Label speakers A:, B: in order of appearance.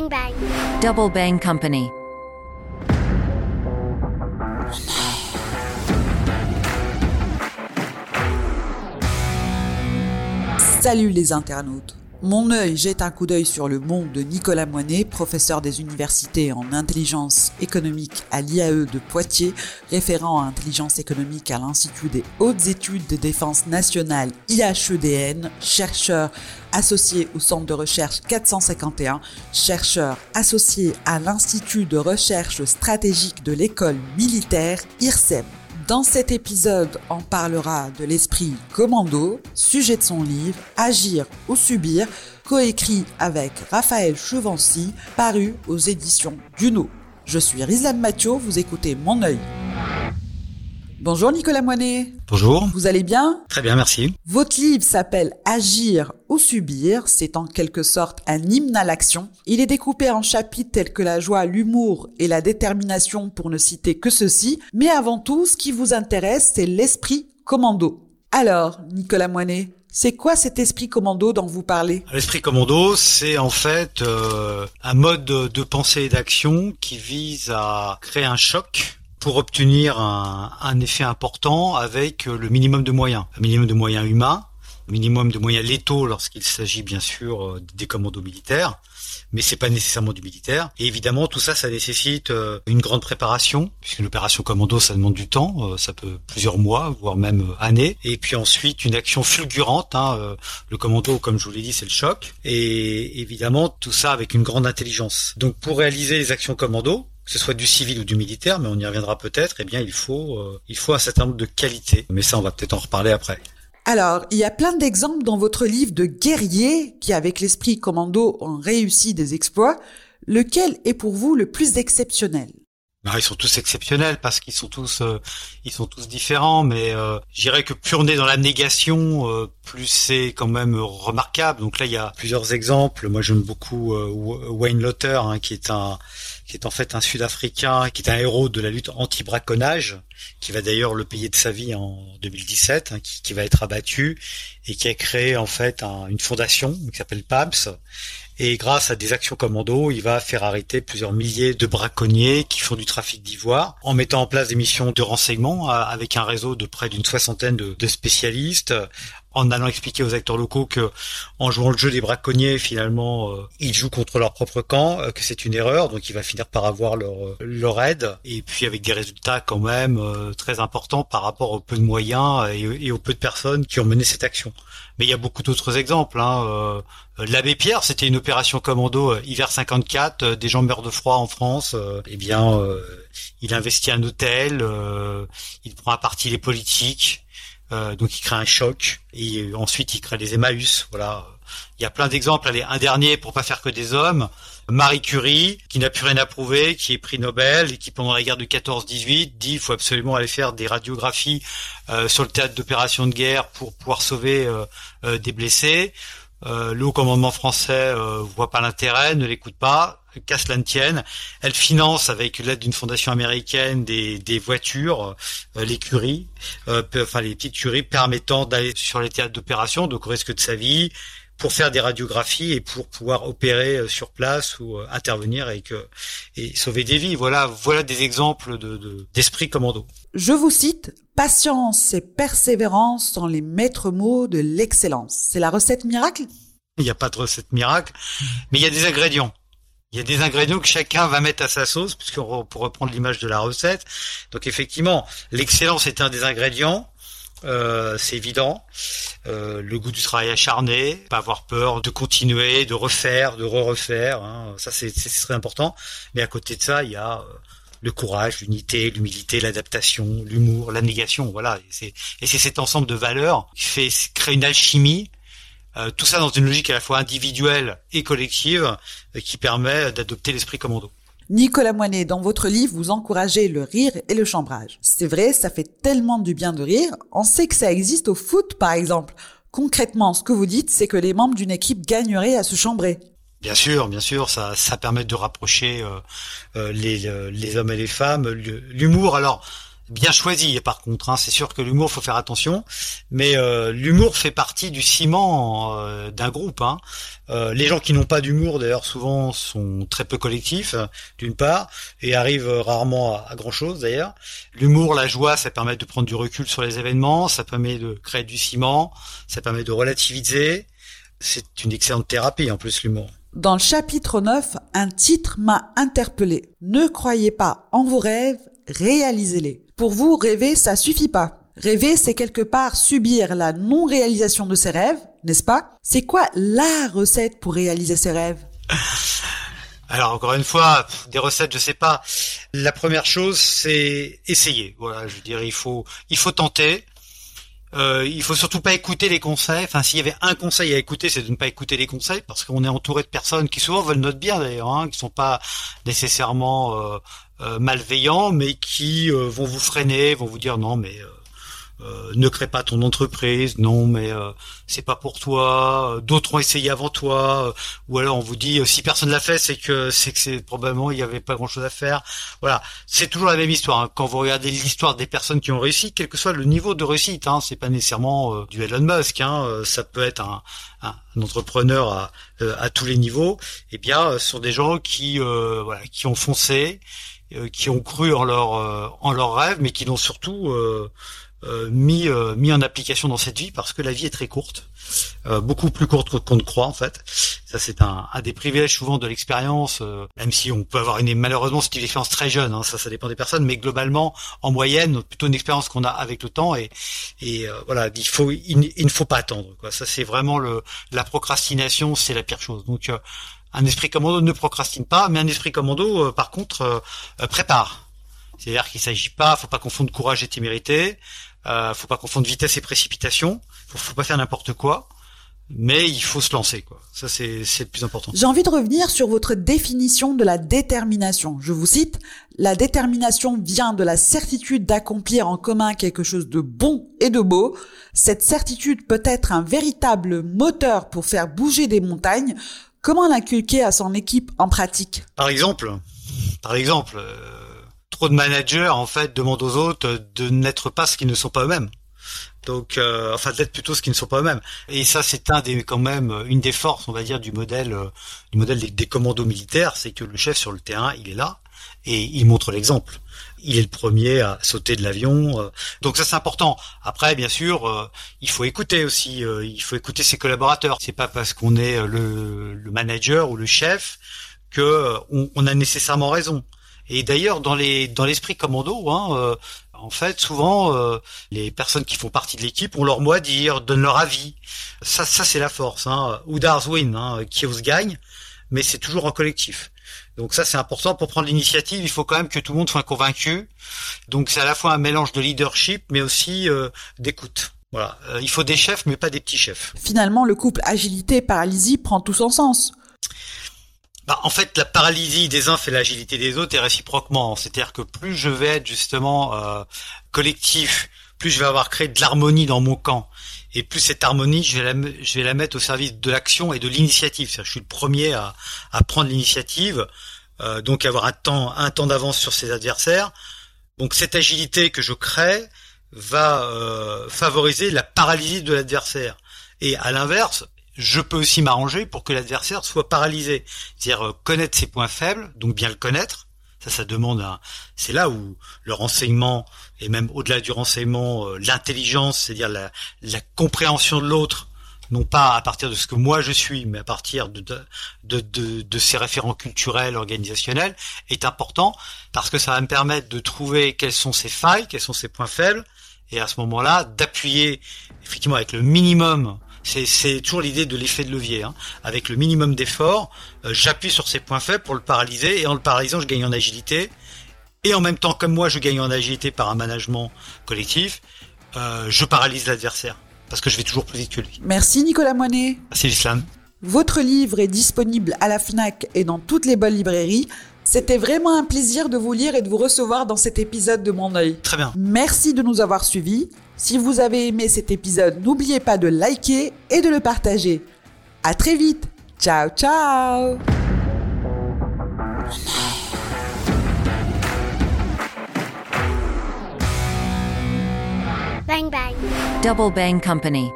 A: Bang Bang.
B: Double Bang Company.
C: Salut les internautes. Mon œil jette un coup d'œil sur le monde de Nicolas Moinet, professeur des universités en intelligence économique à l'IAE de Poitiers, référent à intelligence économique à l'Institut des hautes études de défense nationale IHEDN, chercheur associé au centre de recherche 451, chercheur associé à l'Institut de recherche stratégique de l'école militaire IRSEM. Dans cet épisode, on parlera de l'esprit commando, sujet de son livre Agir ou subir, coécrit avec Raphaël Chevancy, paru aux éditions Duno. Je suis Rizlan Mathieu, vous écoutez Mon œil. Bonjour Nicolas Moinet.
D: Bonjour.
C: Vous allez bien?
D: Très bien, merci.
C: Votre livre s'appelle Agir ou subir. C'est en quelque sorte un hymne à l'action. Il est découpé en chapitres tels que la joie, l'humour et la détermination pour ne citer que ceci. Mais avant tout, ce qui vous intéresse, c'est l'esprit commando. Alors, Nicolas Moinet, c'est quoi cet esprit commando dont vous parlez?
D: L'esprit commando, c'est en fait euh, un mode de pensée et d'action qui vise à créer un choc pour obtenir un, un, effet important avec le minimum de moyens. Un minimum de moyens humains, un minimum de moyens létaux lorsqu'il s'agit bien sûr euh, des commandos militaires, mais c'est pas nécessairement du militaire. Et évidemment, tout ça, ça nécessite euh, une grande préparation, puisqu'une opération commando, ça demande du temps, euh, ça peut plusieurs mois, voire même années. Et puis ensuite, une action fulgurante. Hein, le commando, comme je vous l'ai dit, c'est le choc. Et évidemment, tout ça avec une grande intelligence. Donc, pour réaliser les actions commando, que ce soit du civil ou du militaire, mais on y reviendra peut-être, eh bien il faut euh, il faut un certain nombre de qualités. Mais ça, on va peut-être en reparler après.
C: Alors, il y a plein d'exemples dans votre livre de guerriers qui, avec l'esprit commando, ont réussi des exploits. Lequel est pour vous le plus exceptionnel?
D: Ils sont tous exceptionnels parce qu'ils sont tous euh, ils sont tous différents mais euh, je dirais que plus on est dans la négation euh, plus c'est quand même remarquable. Donc là il y a plusieurs exemples. Moi j'aime beaucoup euh, Wayne Lotter hein, qui est un qui est en fait un Sud-Africain qui est un héros de la lutte anti-braconnage qui va d'ailleurs le payer de sa vie en 2017 hein, qui, qui, va être abattu et qui a créé en fait un, une fondation qui s'appelle PAMS et grâce à des actions commando, il va faire arrêter plusieurs milliers de braconniers qui font du trafic d'ivoire en mettant en place des missions de renseignement euh, avec un réseau de près d'une soixantaine de, de spécialistes en allant expliquer aux acteurs locaux que en jouant le jeu des braconniers finalement euh, ils jouent contre leur propre camp euh, que c'est une erreur donc il va finir par avoir leur euh, leur aide et puis avec des résultats quand même euh, très importants par rapport au peu de moyens et, au peu de personnes qui ont mené cette action mais il y a beaucoup d'autres exemples hein. l'abbé Pierre c'était une opération commando hiver 54 des gens meurent de froid en France eh bien il investit un hôtel il prend à partie les politiques euh, donc il crée un choc et ensuite il crée des Emmaüs. Voilà, il y a plein d'exemples. Allez, un dernier pour pas faire que des hommes. Marie Curie, qui n'a plus rien à prouver, qui est prix Nobel et qui pendant la guerre de 14-18 dit il faut absolument aller faire des radiographies euh, sur le théâtre d'opérations de guerre pour pouvoir sauver euh, euh des blessés. Euh, le haut commandement français voit pas l'intérêt, ne l'écoute pas qu'à cela ne tienne, elle finance avec l'aide d'une fondation américaine des, des voitures, euh, les curies, euh, enfin les petites curies permettant d'aller sur les théâtres d'opération, donc au risque de sa vie, pour faire des radiographies et pour pouvoir opérer euh, sur place ou euh, intervenir et, que, et sauver des vies. Voilà, voilà des exemples de, d'esprit commando.
C: Je vous cite, patience et persévérance sont les maîtres mots de l'excellence. C'est la recette miracle?
D: Il n'y a pas de recette miracle, mais il y a des ingrédients. Il y a des ingrédients que chacun va mettre à sa sauce, puisqu'on pour reprendre l'image de la recette. Donc effectivement, l'excellence est un des ingrédients. Euh, c'est évident. Euh, le goût du travail acharné, pas avoir peur de continuer, de refaire, de re-refaire. Hein. Ça, c'est très important. Mais à côté de ça, il y a euh, le courage, l'unité, l'humilité, l'adaptation, l'humour, la négation. Voilà. Et c'est cet ensemble de valeurs qui fait créer une alchimie euh, tout ça dans une logique à la fois individuelle et collective euh, qui permet d'adopter l'esprit commando.
C: Nicolas Moinet, dans votre livre, vous encouragez le rire et le chambrage. C'est vrai, ça fait tellement du bien de rire. On sait que ça existe au foot, par exemple. Concrètement, ce que vous dites, c'est que les membres d'une équipe gagneraient à se chambrer.
D: Bien sûr, bien sûr, ça, ça permet de rapprocher euh, les, les hommes et les femmes. L'humour, alors, bien choisi. Par contre, hein, c'est sûr que l'humour, faut faire attention, mais euh, l'humour fait partie du ciment euh, d'un groupe. Hein. Euh, les gens qui n'ont pas d'humour, d'ailleurs, souvent sont très peu collectifs, d'une part, et arrivent rarement à, grand chose, d'ailleurs. L'humour, la joie, ça permet de prendre du recul sur les événements, ça permet de créer du ciment, ça permet de relativiser. C'est une excellente thérapie, en plus, l'humour.
C: Dans le chapitre 9, un titre m'a interpellé. Ne croyez pas en vos rêves, réalisez-les. Pour vous, rêver, ça suffit pas. Rêver, c'est quelque part subir la non-réalisation de ses rêves, n'est-ce pas? C'est quoi la recette pour réaliser ses rêves?
D: Alors encore une fois, des recettes, je sais pas. La première chose, c'est essayer. Voilà, je dire, il faut, il faut tenter. Euh, il faut surtout pas écouter les conseils. Enfin, s'il y avait un conseil à écouter, c'est de ne pas écouter les conseils, parce qu'on est entouré de personnes qui souvent veulent notre bien d'ailleurs, hein, qui sont pas nécessairement euh, malveillants, mais qui euh, vont vous freiner, vont vous dire non, mais euh, ne crée pas ton entreprise, non mais euh, c'est pas pour toi, euh, d'autres ont essayé avant toi, ou alors on vous dit si personne l'a fait c'est que c'est que c'est probablement il y avait pas grand chose à faire. Voilà, c'est toujours la même histoire. Hein. Quand vous regardez l'histoire des personnes qui ont réussi, quel que soit le niveau de réussite, hein, c'est pas nécessairement du Elon Musk, hein, ça peut être un, un, entrepreneur à, à tous les niveaux. Eh bien, ce sont des gens qui voilà qui ont foncé, qui ont cru en leur en leur rêve, mais qui l'ont surtout euh, mis euh, mis en application dans cette vie parce que la vie est très courte, euh, beaucoup plus courte qu'on ne croit en fait. Ça c'est un, un des privilèges souvent de l'expérience, même si on peut avoir une malheureusement c'est une expérience très jeune, hein, ça ça dépend des personnes, mais globalement en moyenne plutôt une expérience qu'on a avec le temps et et voilà il faut il, il, ne faut pas attendre quoi. Ça c'est vraiment le la procrastination c'est la pire chose. Donc un esprit commando ne procrastine pas, mais un esprit commando par contre prépare. C'est-à-dire qu'il s'agit pas, faut pas confondre courage et témérité. Euh, faut pas confondre vitesse et précipitation. Faut, faut pas faire n'importe quoi. Mais il faut se lancer, quoi. Ça, c'est le plus important.
C: J'ai envie de revenir sur votre définition de la détermination. Je vous cite, la détermination vient de la certitude d'accomplir en commun quelque chose de bon et de beau. Cette certitude peut être un véritable moteur pour faire bouger des montagnes. Comment l'inculquer à son équipe en pratique?
D: Par exemple, par exemple, euh, trop de managers en fait demandent aux autres de n'être pas ce qu'ils ne sont pas eux-mêmes. Donc, euh, enfin, d'être plutôt ce qu'ils ne sont pas eux-mêmes. Et ça, c'est un des, quand même, une des forces, on va dire, du modèle, euh, du modèle des, commandos militaires, c'est que le chef sur le terrain, il est là et il montre l'exemple. Il est le premier à sauter de l'avion. Euh. donc ça, c'est important. Après, bien sûr, il faut écouter aussi. il faut écouter ses collaborateurs. C'est pas parce qu'on est le, le, manager ou le chef que on, on a nécessairement raison. Et d'ailleurs, dans les dans l'esprit commando, hein, euh, en fait, souvent euh, les personnes qui font partie de l'équipe ont leur mot à dire, donnent leur avis. Ça, ça c'est la force. Hein. Oudars win, hein, Kios gagne, mais c'est toujours en collectif. Donc ça c'est important pour prendre l'initiative. Il faut quand même que tout le monde soit convaincu. Donc c'est à la fois un mélange de leadership, mais aussi euh, d'écoute. Voilà, il faut des chefs, mais pas des petits chefs.
C: Finalement, le couple agilité-paralysie prend tout son sens.
D: Bah, en fait, la paralysie des uns fait l'agilité des autres et réciproquement. C'est-à-dire que plus je vais être justement euh, collectif, plus je vais avoir créé de l'harmonie dans mon camp. Et plus cette harmonie, je vais la, je vais la mettre au service de l'action et de l'initiative. C'est-à-dire que je suis le premier à, à prendre l'initiative, euh, donc avoir un temps, un temps d'avance sur ses adversaires. Donc cette agilité que je crée va euh, favoriser la paralysie de l'adversaire. Et à l'inverse, je peux aussi m'arranger pour que l'adversaire soit paralysé. C'est-à-dire euh, connaître ses points faibles, donc bien le connaître. Ça, ça demande un... C'est là où le renseignement, et même au-delà du renseignement, euh, l'intelligence, c'est-à-dire la, la, compréhension de l'autre, non pas à partir de ce que moi je suis, mais à partir de, de, de, de, ses référents culturels, organisationnels, est important, parce que ça va me permettre de trouver quelles sont ses failles, quels sont ses points faibles, et à ce moment-là, d'appuyer effectivement avec le minimum c'est toujours l'idée de l'effet de levier. Hein. Avec le minimum d'effort, euh, j'appuie sur ses points faibles pour le paralyser, et en le paralysant, je gagne en agilité. Et en même temps, comme moi, je gagne en agilité par un management collectif, euh, je paralyse l'adversaire. Parce que je vais toujours plus vite que lui.
C: Merci Nicolas Moinet.
D: Merci l'islam.
C: Votre livre est disponible à la FNAC et dans toutes les bonnes librairies. C'était vraiment un plaisir de vous lire et de vous recevoir dans cet épisode de Mon œil.
D: Très bien.
C: Merci de nous avoir suivis. Si vous avez aimé cet épisode, n'oubliez pas de liker et de le partager. À très vite. Ciao, ciao.
A: Bang Bang.
B: Double Bang Company.